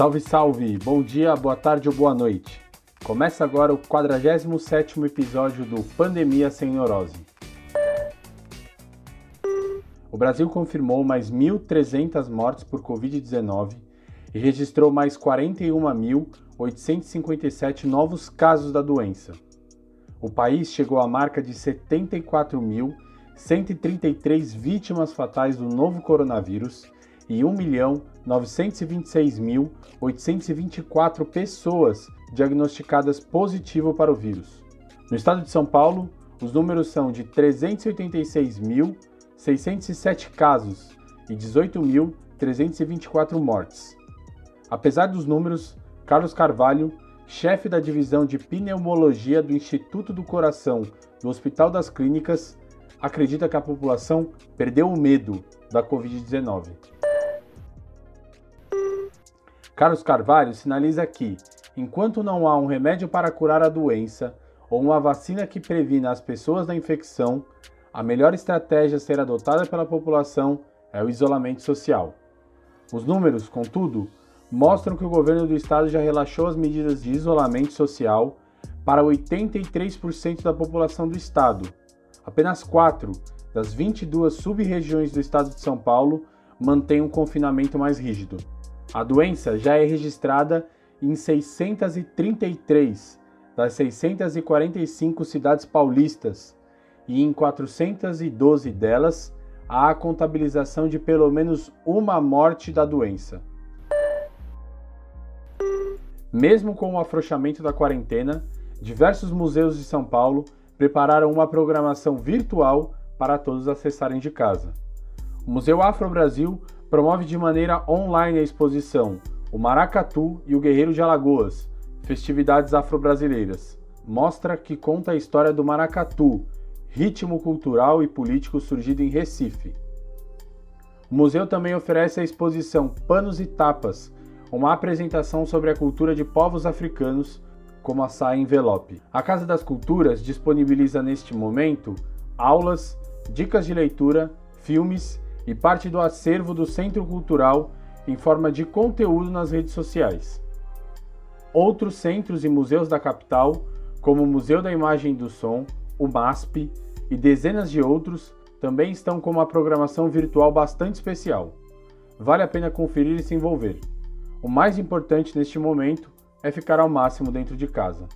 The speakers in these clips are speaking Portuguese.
Salve, salve! Bom dia, boa tarde ou boa noite. Começa agora o 47º episódio do Pandemia Sem Neurose. O Brasil confirmou mais 1.300 mortes por Covid-19 e registrou mais 41.857 novos casos da doença. O país chegou à marca de 74.133 vítimas fatais do novo coronavírus e 1.926.824 pessoas diagnosticadas positivo para o vírus. No estado de São Paulo, os números são de 386.607 casos e 18.324 mortes. Apesar dos números, Carlos Carvalho, chefe da divisão de pneumologia do Instituto do Coração do Hospital das Clínicas, acredita que a população perdeu o medo da Covid-19. Carlos Carvalho sinaliza que, enquanto não há um remédio para curar a doença ou uma vacina que previna as pessoas da infecção, a melhor estratégia a ser adotada pela população é o isolamento social. Os números, contudo, mostram que o governo do estado já relaxou as medidas de isolamento social para 83% da população do estado. Apenas 4 das 22 sub-regiões do estado de São Paulo mantêm um confinamento mais rígido. A doença já é registrada em 633 das 645 cidades paulistas e em 412 delas há a contabilização de pelo menos uma morte da doença. Mesmo com o afrouxamento da quarentena, diversos museus de São Paulo prepararam uma programação virtual para todos acessarem de casa. O Museu Afro Brasil promove de maneira online a exposição O Maracatu e o Guerreiro de Alagoas, festividades afro-brasileiras. Mostra que conta a história do maracatu, ritmo cultural e político surgido em Recife. O museu também oferece a exposição Panos e Tapas, uma apresentação sobre a cultura de povos africanos, como a saia envelope. A Casa das Culturas disponibiliza neste momento aulas, dicas de leitura, filmes e parte do acervo do Centro Cultural em forma de conteúdo nas redes sociais. Outros centros e museus da capital, como o Museu da Imagem e do Som, o MASP e dezenas de outros, também estão com uma programação virtual bastante especial. Vale a pena conferir e se envolver. O mais importante neste momento é ficar ao máximo dentro de casa.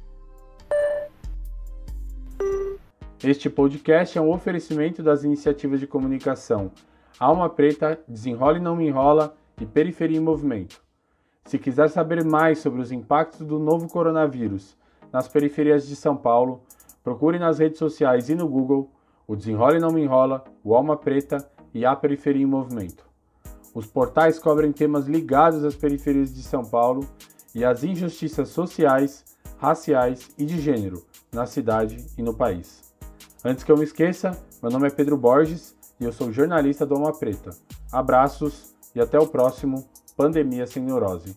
Este podcast é um oferecimento das iniciativas de comunicação Alma Preta, Desenrola e Não Me Enrola e Periferia em Movimento. Se quiser saber mais sobre os impactos do novo coronavírus nas periferias de São Paulo, procure nas redes sociais e no Google o Desenrola e Não Me Enrola, o Alma Preta e a Periferia em Movimento. Os portais cobrem temas ligados às periferias de São Paulo e às injustiças sociais, raciais e de gênero na cidade e no país. Antes que eu me esqueça, meu nome é Pedro Borges e eu sou jornalista do Alma Preta. Abraços e até o próximo Pandemia Sem Neurose.